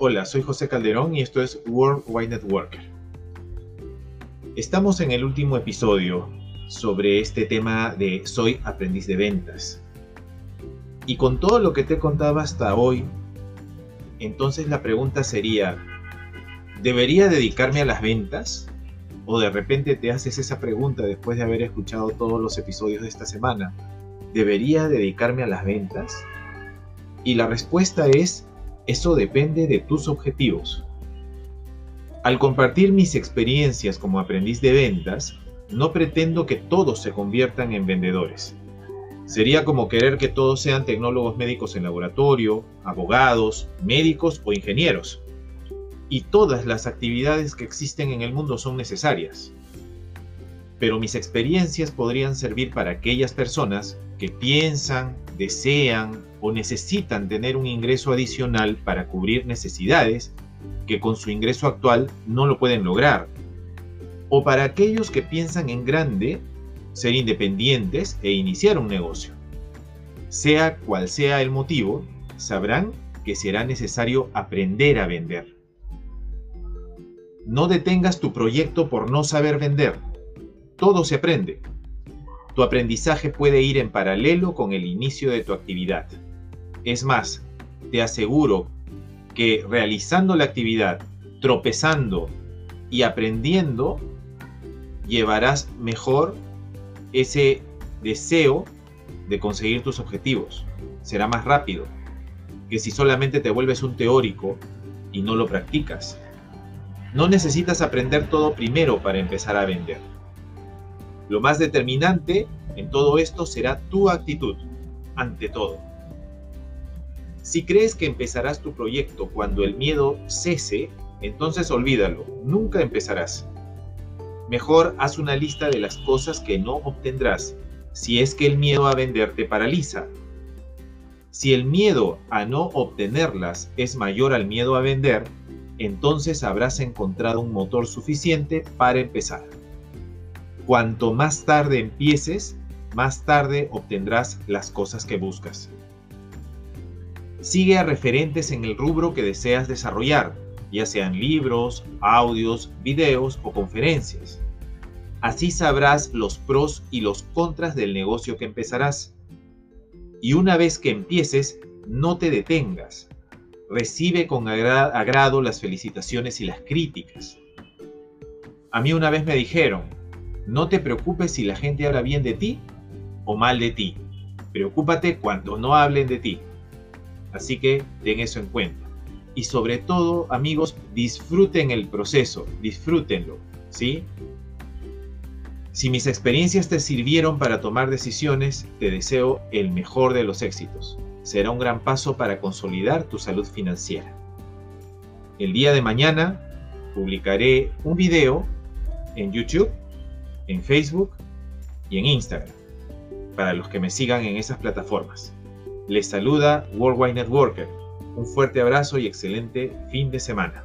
Hola, soy José Calderón y esto es World Wide Networker. Estamos en el último episodio sobre este tema de soy aprendiz de ventas. Y con todo lo que te contaba hasta hoy, entonces la pregunta sería, ¿debería dedicarme a las ventas? O de repente te haces esa pregunta después de haber escuchado todos los episodios de esta semana. ¿Debería dedicarme a las ventas? Y la respuesta es eso depende de tus objetivos. Al compartir mis experiencias como aprendiz de ventas, no pretendo que todos se conviertan en vendedores. Sería como querer que todos sean tecnólogos médicos en laboratorio, abogados, médicos o ingenieros. Y todas las actividades que existen en el mundo son necesarias. Pero mis experiencias podrían servir para aquellas personas que piensan, desean o necesitan tener un ingreso adicional para cubrir necesidades que con su ingreso actual no lo pueden lograr. O para aquellos que piensan en grande, ser independientes e iniciar un negocio. Sea cual sea el motivo, sabrán que será necesario aprender a vender. No detengas tu proyecto por no saber vender. Todo se aprende. Tu aprendizaje puede ir en paralelo con el inicio de tu actividad. Es más, te aseguro que realizando la actividad, tropezando y aprendiendo, llevarás mejor ese deseo de conseguir tus objetivos. Será más rápido que si solamente te vuelves un teórico y no lo practicas. No necesitas aprender todo primero para empezar a vender. Lo más determinante en todo esto será tu actitud, ante todo. Si crees que empezarás tu proyecto cuando el miedo cese, entonces olvídalo, nunca empezarás. Mejor haz una lista de las cosas que no obtendrás si es que el miedo a vender te paraliza. Si el miedo a no obtenerlas es mayor al miedo a vender, entonces habrás encontrado un motor suficiente para empezar. Cuanto más tarde empieces, más tarde obtendrás las cosas que buscas. Sigue a referentes en el rubro que deseas desarrollar, ya sean libros, audios, videos o conferencias. Así sabrás los pros y los contras del negocio que empezarás. Y una vez que empieces, no te detengas. Recibe con agrado las felicitaciones y las críticas. A mí una vez me dijeron, no te preocupes si la gente habla bien de ti o mal de ti. Preocúpate cuando no hablen de ti. Así que ten eso en cuenta. Y sobre todo, amigos, disfruten el proceso, disfrútenlo, ¿sí? Si mis experiencias te sirvieron para tomar decisiones, te deseo el mejor de los éxitos. Será un gran paso para consolidar tu salud financiera. El día de mañana publicaré un video en YouTube en Facebook y en Instagram, para los que me sigan en esas plataformas. Les saluda Worldwide Networker. Un fuerte abrazo y excelente fin de semana.